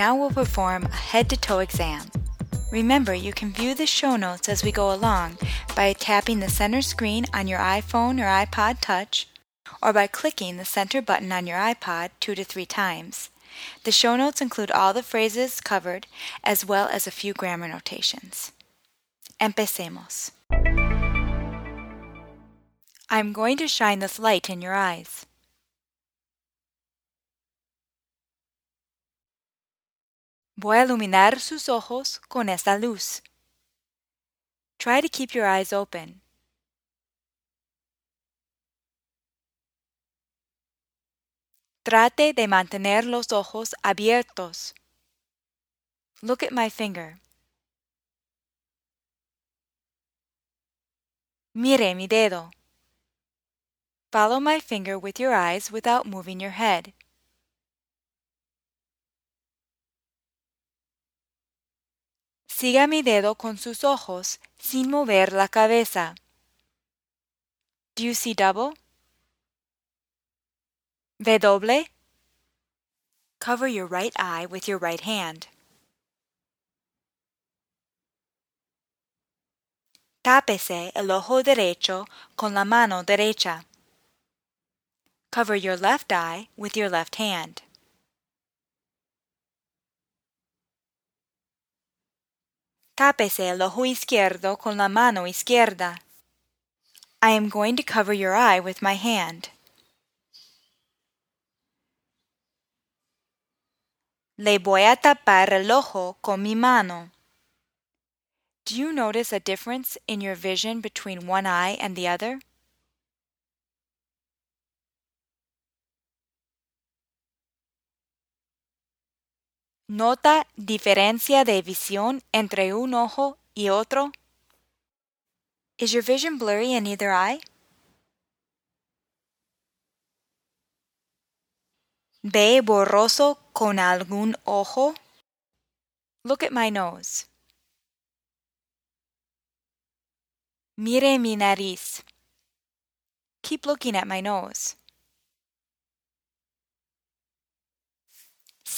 Now we'll perform a head to toe exam. Remember, you can view the show notes as we go along by tapping the center screen on your iPhone or iPod Touch, or by clicking the center button on your iPod two to three times. The show notes include all the phrases covered as well as a few grammar notations. Empecemos. I'm going to shine this light in your eyes. Voy a iluminar sus ojos con esta luz. Try to keep your eyes open. Trate de mantener los ojos abiertos. Look at my finger. Mire mi dedo. Follow my finger with your eyes without moving your head. Siga mi dedo con sus ojos sin mover la cabeza. Do you see double? ¿Ve doble? Cover your right eye with your right hand. Tápese el ojo derecho con la mano derecha. Cover your left eye with your left hand. Tápese el ojo izquierdo con la mano izquierda. I am going to cover your eye with my hand. Le voy a tapar el ojo con mi mano. Do you notice a difference in your vision between one eye and the other? ¿Nota diferencia de visión entre un ojo y otro? Is your vision blurry in either eye? ¿Ve borroso con algún ojo? Look at my nose. Mire mi nariz. Keep looking at my nose.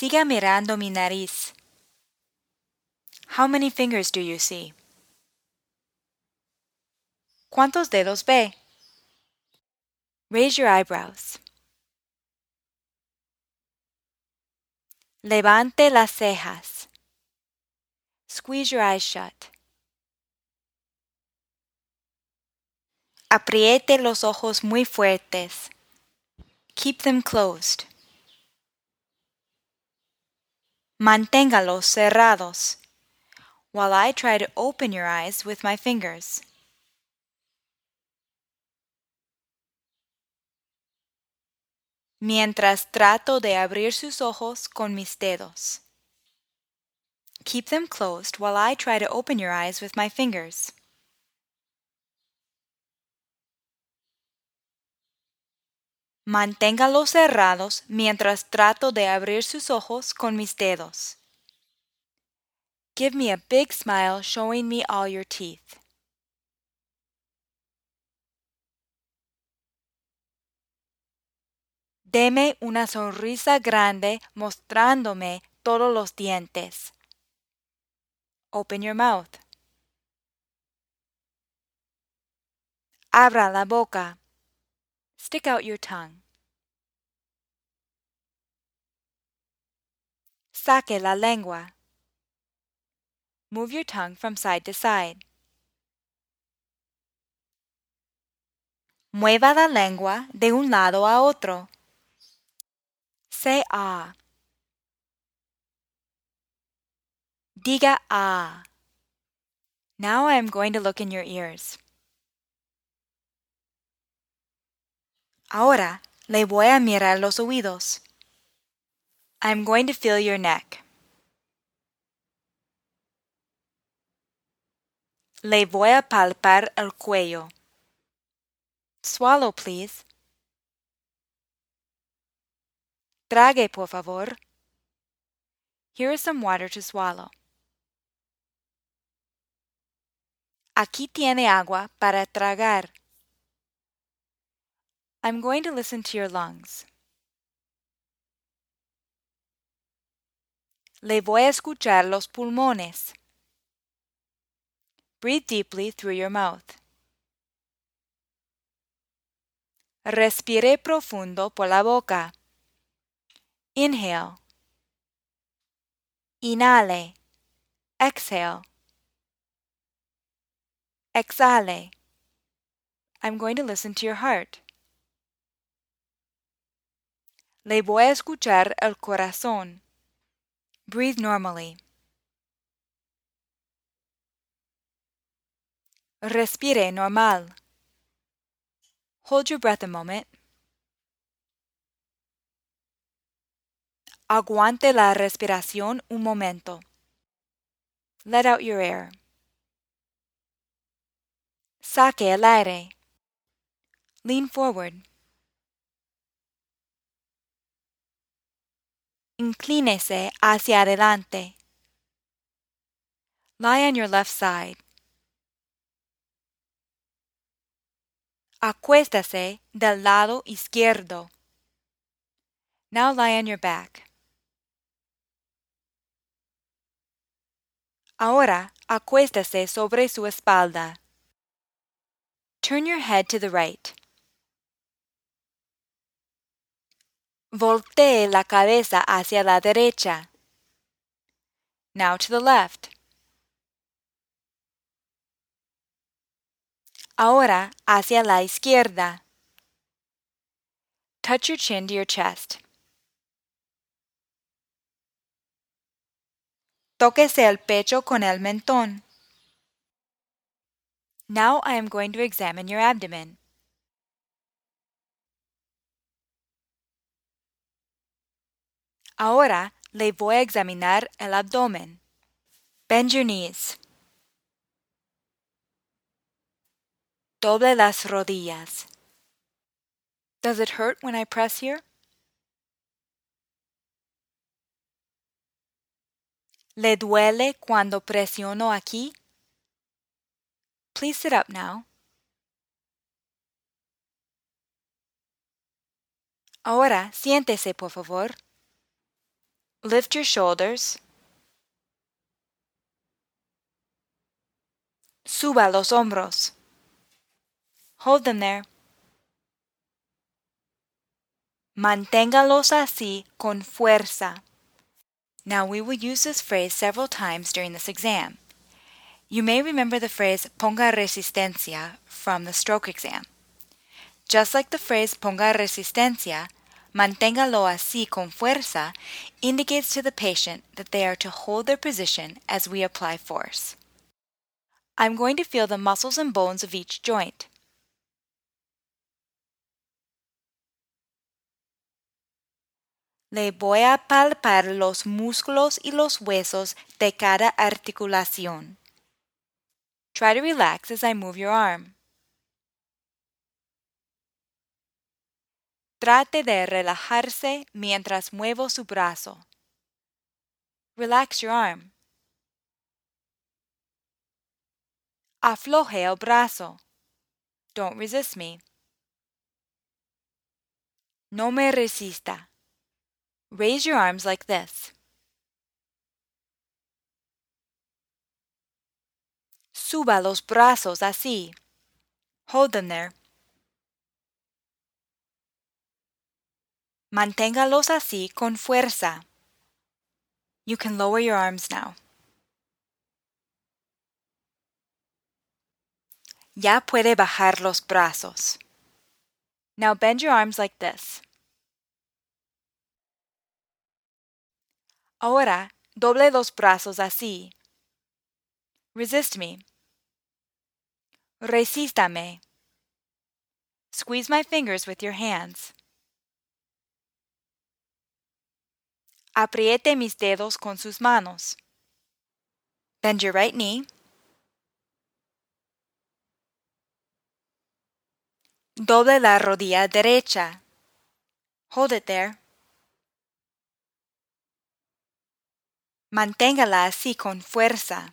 Siga mirando mi nariz. How many fingers do you see? ¿Cuántos dedos ve? Raise your eyebrows. Levante las cejas. Squeeze your eyes shut. Apriete los ojos muy fuertes. Keep them closed. Manténgalos cerrados while I try to open your eyes with my fingers. Mientras trato de abrir sus ojos con mis dedos. Keep them closed while I try to open your eyes with my fingers. Manténgalos cerrados mientras trato de abrir sus ojos con mis dedos. Give me a big smile showing me all your teeth. Deme una sonrisa grande mostrándome todos los dientes. Open your mouth. Abra la boca. Stick out your tongue. Saque la lengua. Move your tongue from side to side. Mueva la lengua de un lado a otro. Say ah. Diga ah. Now I am going to look in your ears. Ahora le voy a mirar los oídos. I'm going to feel your neck. Le voy a palpar el cuello. Swallow, please. Trague, por favor. Here is some water to swallow. Aquí tiene agua para tragar. I'm going to listen to your lungs. Le voy a escuchar los pulmones. Breathe deeply through your mouth. Respire profundo por la boca. Inhale. Inhale. Exhale. Exhale. I'm going to listen to your heart. Le voy a escuchar el corazón. Breathe normally. Respire normal. Hold your breath a moment. Aguante la respiración un momento. Let out your air. Saque el aire. Lean forward. Inclínese hacia adelante. Lie on your left side. Acuéstase del lado izquierdo. Now lie on your back. Ahora acuéstase sobre su espalda. Turn your head to the right. Voltee la cabeza hacia la derecha. Now to the left. Ahora hacia la izquierda. Touch your chin to your chest. Tóquese el pecho con el mentón. Now I am going to examine your abdomen. Ahora le voy a examinar el abdomen. Bend your knees. Doble las rodillas. Does it hurt when I press here? ¿Le duele cuando presiono aquí? Please sit up now. Ahora siéntese, por favor. Lift your shoulders. Suba los hombros. Hold them there. Manténgalos así con fuerza. Now we will use this phrase several times during this exam. You may remember the phrase ponga resistencia from the stroke exam. Just like the phrase ponga resistencia, manténgalo así con fuerza indicates to the patient that they are to hold their position as we apply force. I'm going to feel the muscles and bones of each joint. Le voy a palpar los músculos y los huesos de cada articulación. Try to relax as I move your arm. Trate de relajarse mientras muevo su brazo. Relax your arm. Afloje el brazo. Don't resist me. No me resista. Raise your arms like this. Suba los brazos así. Hold them there. Manténgalos así con fuerza. You can lower your arms now. Ya puede bajar los brazos. Now bend your arms like this. Ahora, doble los brazos así. Resist me. Resístame. Squeeze my fingers with your hands. Apriete mis dedos con sus manos. Bend your right knee. Doble la rodilla derecha. Hold it there. Manténgala así con fuerza.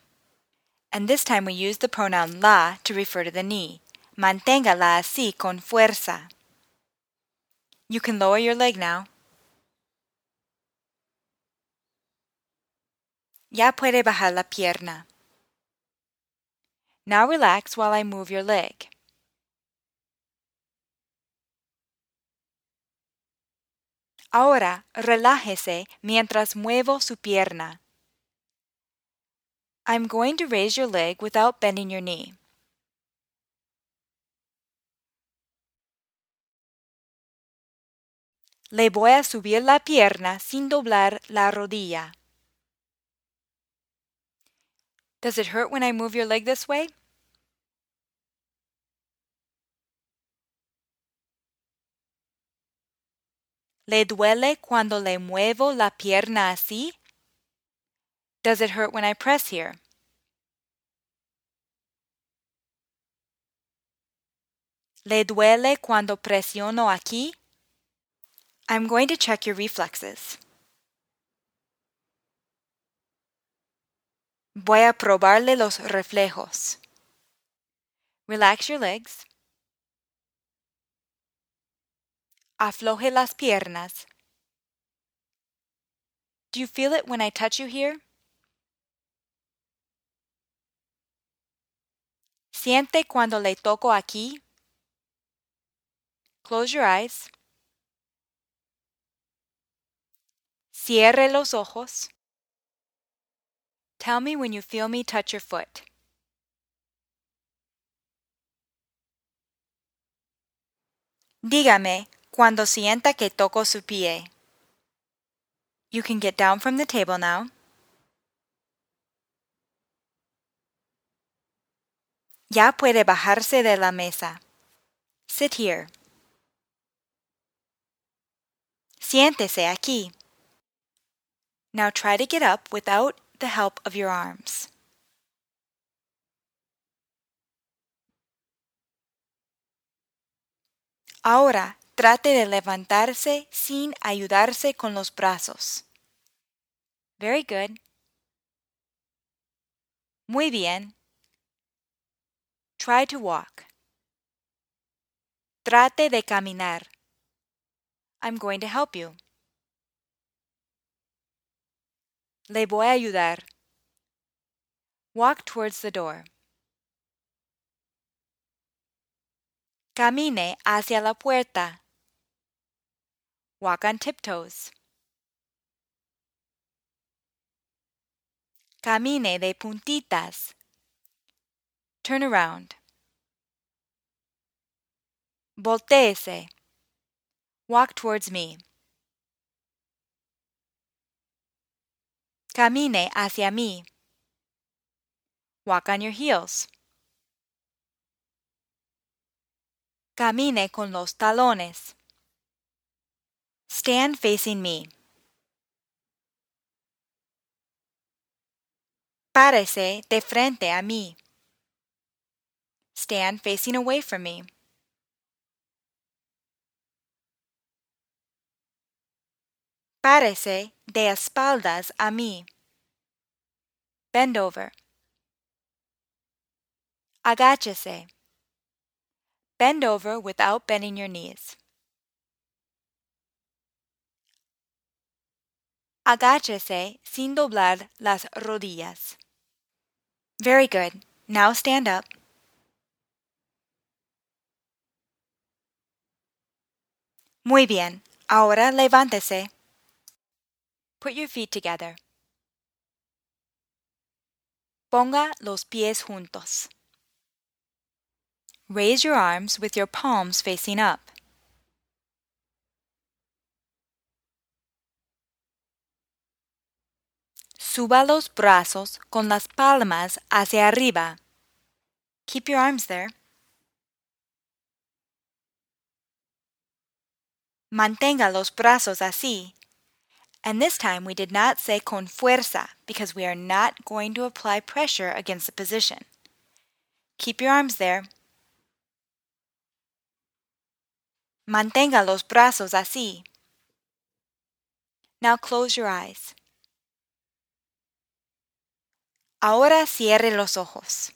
And this time we use the pronoun la to refer to the knee. Manténgala así con fuerza. You can lower your leg now. Ya puede bajar la pierna. Now relax while I move your leg. Ahora relájese mientras muevo su pierna. I'm going to raise your leg without bending your knee. Le voy a subir la pierna sin doblar la rodilla. Does it hurt when I move your leg this way? ¿Le duele cuando le muevo la pierna así? Does it hurt when I press here? ¿Le duele cuando presiono aquí? I'm going to check your reflexes. Voy a probarle los reflejos. Relax your legs. Afloje las piernas. Do you feel it when I touch you here? ¿Siente cuando le toco aquí? Close your eyes. Cierre los ojos. Tell me when you feel me touch your foot. Dígame cuando sienta que toco su pie. You can get down from the table now. Ya puede bajarse de la mesa. Sit here. Siéntese aquí. Now try to get up without the help of your arms. Ahora trate de levantarse sin ayudarse con los brazos. Very good. Muy bien. Try to walk. Trate de caminar. I'm going to help you. Le voy a ayudar. Walk towards the door. Camine hacia la puerta. Walk on tiptoes. Camine de puntitas. Turn around. Voltéese. Walk towards me. Camine hacia mí. Walk on your heels. Camine con los talones. Stand facing me. Párese de frente a mí. Stand facing away from me. Párese de espaldas a mí. Bend over. Agáchese. Bend over without bending your knees. Agáchese sin doblar las rodillas. Very good. Now stand up. Muy bien. Ahora levántese. Put your feet together. Ponga los pies juntos. Raise your arms with your palms facing up. Suba los brazos con las palmas hacia arriba. Keep your arms there. Mantenga los brazos así. And this time we did not say con fuerza because we are not going to apply pressure against the position. Keep your arms there. Mantenga los brazos así. Now close your eyes. Ahora cierre los ojos.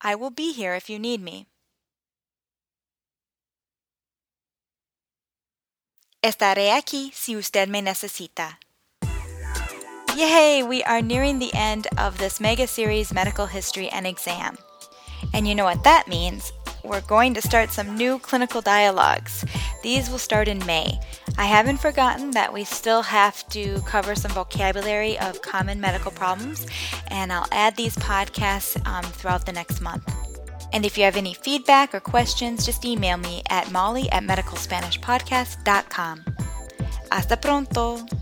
I will be here if you need me. Estaré aquí si usted me necesita. Yay! We are nearing the end of this mega series, Medical History and Exam. And you know what that means? We're going to start some new clinical dialogues. These will start in May. I haven't forgotten that we still have to cover some vocabulary of common medical problems, and I'll add these podcasts um, throughout the next month. And if you have any feedback or questions, just email me at molly at medicalspanishpodcast.com. Hasta pronto!